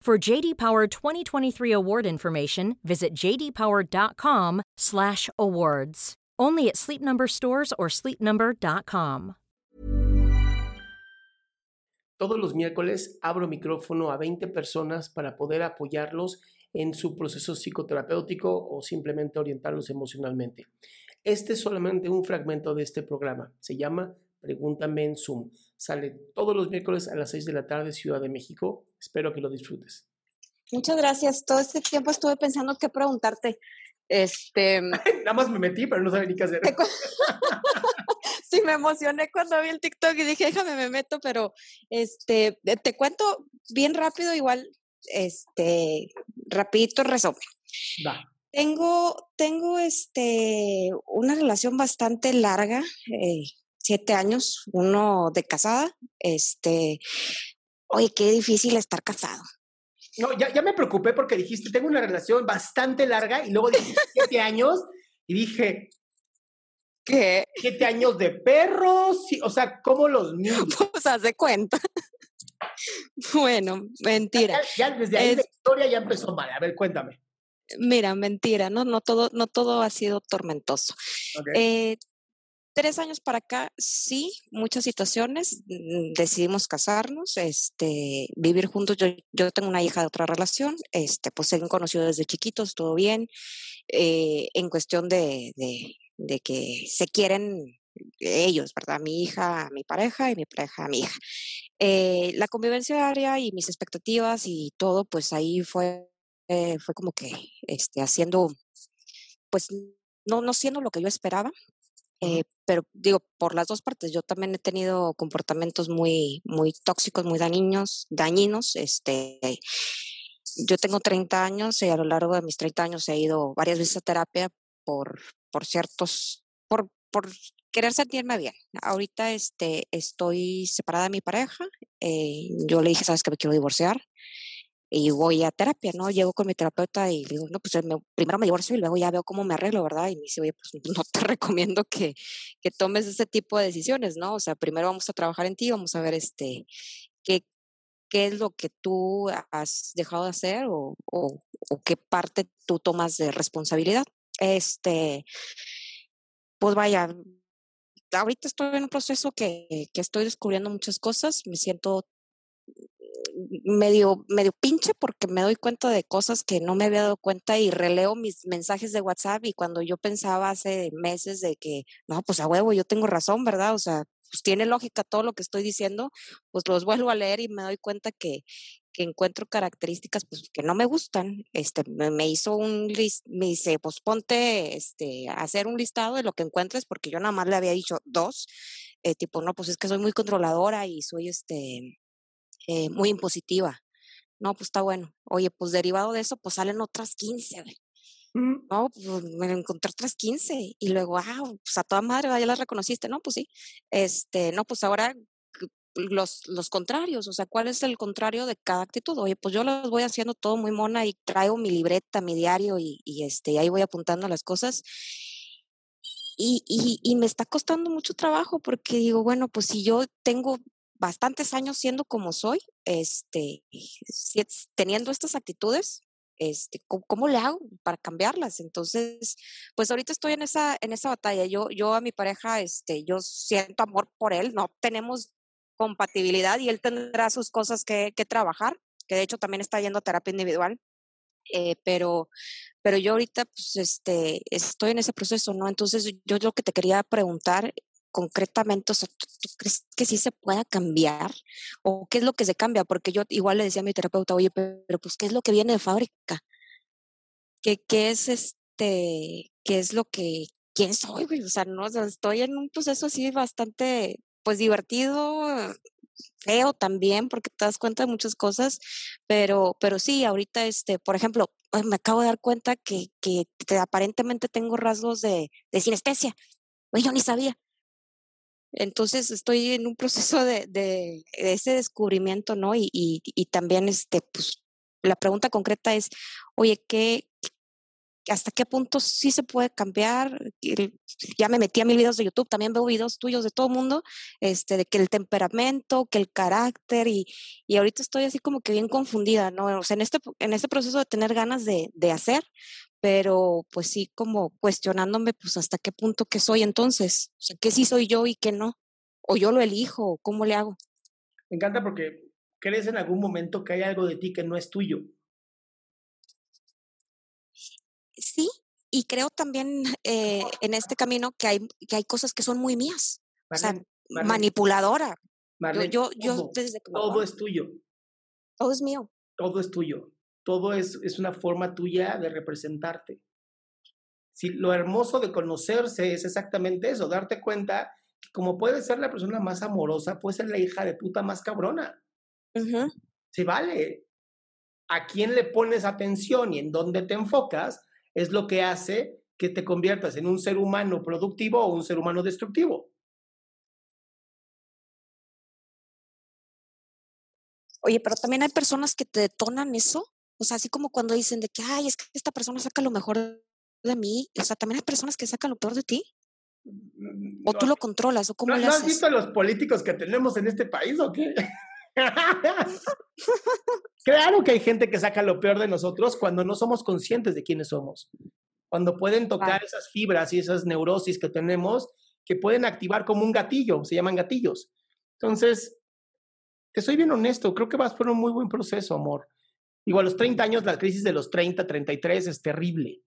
For JD Power 2023 award information, visit jdpower.com/awards. Only at Sleep Number stores or sleepnumber.com. Todos los miércoles abro micrófono a 20 personas para poder apoyarlos en su proceso psicoterapéutico o simplemente orientarlos emocionalmente. Este es solamente un fragmento de este programa. Se llama Pregúntame en Zoom. Sale todos los miércoles a las 6 de la tarde, Ciudad de México. Espero que lo disfrutes. Muchas gracias. Todo este tiempo estuve pensando qué preguntarte. Este. Nada más me metí, pero no sabía ni qué hacer. sí, me emocioné cuando vi el TikTok y dije, déjame, me meto, pero este, te cuento bien rápido, igual, este, rapidito resumen. Tengo, tengo este, una relación bastante larga, eh, siete años, uno de casada. Este, oye, qué difícil estar casado. No, ya, ya me preocupé porque dijiste, tengo una relación bastante larga y luego dijiste siete años y dije, ¿Qué? siete años de perros, o sea, ¿cómo los niños? Pues haz de cuenta. bueno, mentira. Ya, ya desde ahí la historia ya empezó mal. A ver, cuéntame. Mira, mentira, no, no todo, no todo ha sido tormentoso. Eh, tres años para acá, sí, muchas situaciones. mm, Decidimos casarnos, este, vivir juntos. Yo, yo tengo una hija de otra relación, este, pues se han conocido desde chiquitos, todo bien. eh, en cuestión de, de, de que se quieren ellos, ¿verdad? Mi hija, mi pareja y mi pareja, mi hija. Eh, la convivencia diaria y mis expectativas y todo, pues ahí fue, eh, fue como que este, haciendo, pues no, no siendo lo que yo esperaba. Eh, pero digo, por las dos partes, yo también he tenido comportamientos muy, muy tóxicos, muy dañinos, dañinos. Este, yo tengo 30 años y a lo largo de mis 30 años he ido varias veces a terapia por, por ciertos, por, por querer sentirme bien. Ahorita este, estoy separada de mi pareja. eh, yo le dije, sabes que me quiero divorciar y voy a terapia, ¿no? Llego con mi terapeuta y digo, no, pues eh, me- primero me divorcio y luego ya veo cómo me arreglo, ¿verdad? Y me dice, oye, pues no te recomiendo que, que tomes ese tipo de decisiones, ¿no? O sea, primero vamos a trabajar en ti, vamos a ver este, qué, qué es lo que tú has dejado de hacer o, o, o qué parte tú tomas de responsabilidad. Este, pues vaya, ahorita estoy en un proceso que, que estoy descubriendo muchas cosas, me siento medio, medio pinche porque me doy cuenta de cosas que no me había dado cuenta y releo mis mensajes de WhatsApp y cuando yo pensaba hace meses de que, no, pues a huevo, yo tengo razón, ¿verdad? O sea, pues tiene lógica todo lo que estoy diciendo, pues los vuelvo a leer y me doy cuenta que, que encuentro características pues, que no me gustan. Este, me, me hizo un list, me dice, pues ponte este, a hacer un listado de lo que encuentres, porque yo nada más le había dicho dos, eh, tipo, no, pues es que soy muy controladora y soy este, eh, muy impositiva. No, pues está bueno. Oye, pues derivado de eso, pues salen otras 15, güey. Mm, No, pues me encontré otras 15 y luego, ah, pues a toda madre, ya las reconociste, no, pues sí. Este, no, pues ahora los, los contrarios, o sea, ¿cuál es el contrario de cada actitud? Oye, pues yo los voy haciendo todo muy mona y traigo mi libreta, mi diario y, y este, y ahí voy apuntando las cosas. Y, y, y me está costando mucho trabajo porque digo, bueno, pues si yo tengo bastantes años siendo como soy, este, teniendo estas actitudes, este, ¿cómo, le hago para cambiarlas? Entonces, pues ahorita estoy en esa, en esa batalla. Yo, yo a mi pareja, este, yo siento amor por él, no tenemos compatibilidad y él tendrá sus cosas que, que trabajar, que de hecho también está yendo a terapia individual. Eh, pero, pero yo ahorita, pues, este, estoy en ese proceso, ¿no? Entonces, yo lo que te quería preguntar concretamente, o sea, ¿tú, crees que sí se pueda cambiar? ¿O qué es lo que se cambia? Porque yo igual le decía a mi terapeuta, oye, pero, pues, ¿qué es lo que viene de fábrica? ¿Qué, qué es este, qué es lo que, quién soy, güey? O sea, no, estoy en un proceso así bastante, pues, divertido, feo también, porque te das cuenta de muchas cosas, pero, pero sí, ahorita, este, por ejemplo, me acabo de dar cuenta que, que aparentemente tengo rasgos de, de sinestesia. Oye, yo ni sabía. Entonces estoy en un proceso de, de, ese descubrimiento, ¿no? Y, y, y, también, este, pues, la pregunta concreta es, oye, ¿qué, hasta qué punto sí se puede cambiar. Ya me metí a mil videos de YouTube, también veo videos tuyos de todo el mundo, este, de que el temperamento, que el carácter, y, y ahorita estoy así como que bien confundida, ¿no? O sea, en este, en este proceso de tener ganas de, de hacer, pero pues sí como cuestionándome, pues hasta qué punto que soy entonces, o sea, qué sí soy yo y qué no, o yo lo elijo, cómo le hago. Me encanta porque crees en algún momento que hay algo de ti que no es tuyo. sí, y creo también eh, en este camino que hay, que hay cosas que son muy mías. o sea, manipuladora. yo, yo, desde que todo es tuyo. Todo es mío. Todo es tuyo. Todo es, es una forma tuya de representarte. Si lo hermoso de conocerse es exactamente eso, darte cuenta que como puedes ser la persona más amorosa, puedes ser la hija de puta más cabrona. Si vale. ¿A quién le pones atención y en dónde te enfocas? es lo que hace que te conviertas en un ser humano productivo o un ser humano destructivo. Oye, pero también hay personas que te detonan eso. O sea, así como cuando dicen de que, ay, es que esta persona saca lo mejor de mí. O sea, también hay personas que sacan lo peor de ti. Mm, ¿O tú lo controlas? ¿O cómo le haces? ¿No has visto a los políticos que tenemos en este país o qué? claro que hay gente que saca lo peor de nosotros cuando no somos conscientes de quiénes somos. Cuando pueden tocar esas fibras y esas neurosis que tenemos que pueden activar como un gatillo, se llaman gatillos. Entonces, te soy bien honesto, creo que vas por un muy buen proceso, amor. Igual a los 30 años, la crisis de los 30, 33 es terrible,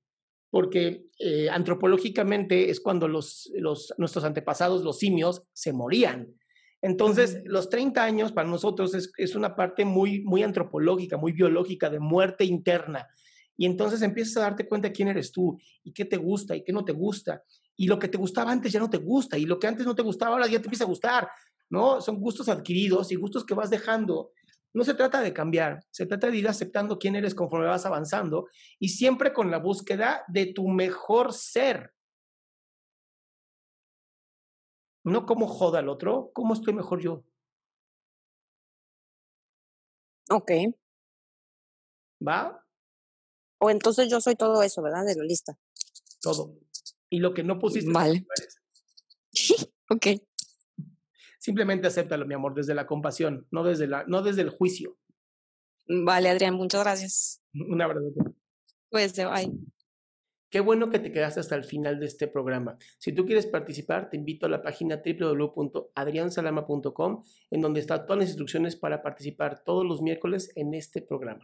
porque eh, antropológicamente es cuando los, los, nuestros antepasados, los simios, se morían. Entonces, los 30 años para nosotros es, una parte muy, muy antropológica, muy biológica, de muerte interna. Y entonces empiezas a darte cuenta de quién eres tú y qué te gusta y qué no te gusta. Y lo que te gustaba antes ya no te gusta y lo que antes no te gustaba ahora ya te empieza a gustar, ¿no? Son gustos adquiridos y gustos que vas dejando. No se trata de cambiar, se trata de ir aceptando quién eres conforme vas avanzando y siempre con la búsqueda de tu mejor ser. No cómo joda al otro, cómo estoy mejor yo. Ok. ¿Va? O entonces yo soy todo eso, ¿verdad? De la lista. Todo. Y lo que no pusiste. Vale. ok. Simplemente acéptalo, mi amor, desde la compasión, no desde, la, no desde el juicio. Vale, Adrián, muchas gracias. Un abrazo. Pues, bye. Qué bueno que te quedaste hasta el final de este programa. Si tú quieres participar, te invito a la página www.adriansalama.com, en donde están todas las instrucciones para participar todos los miércoles en este programa.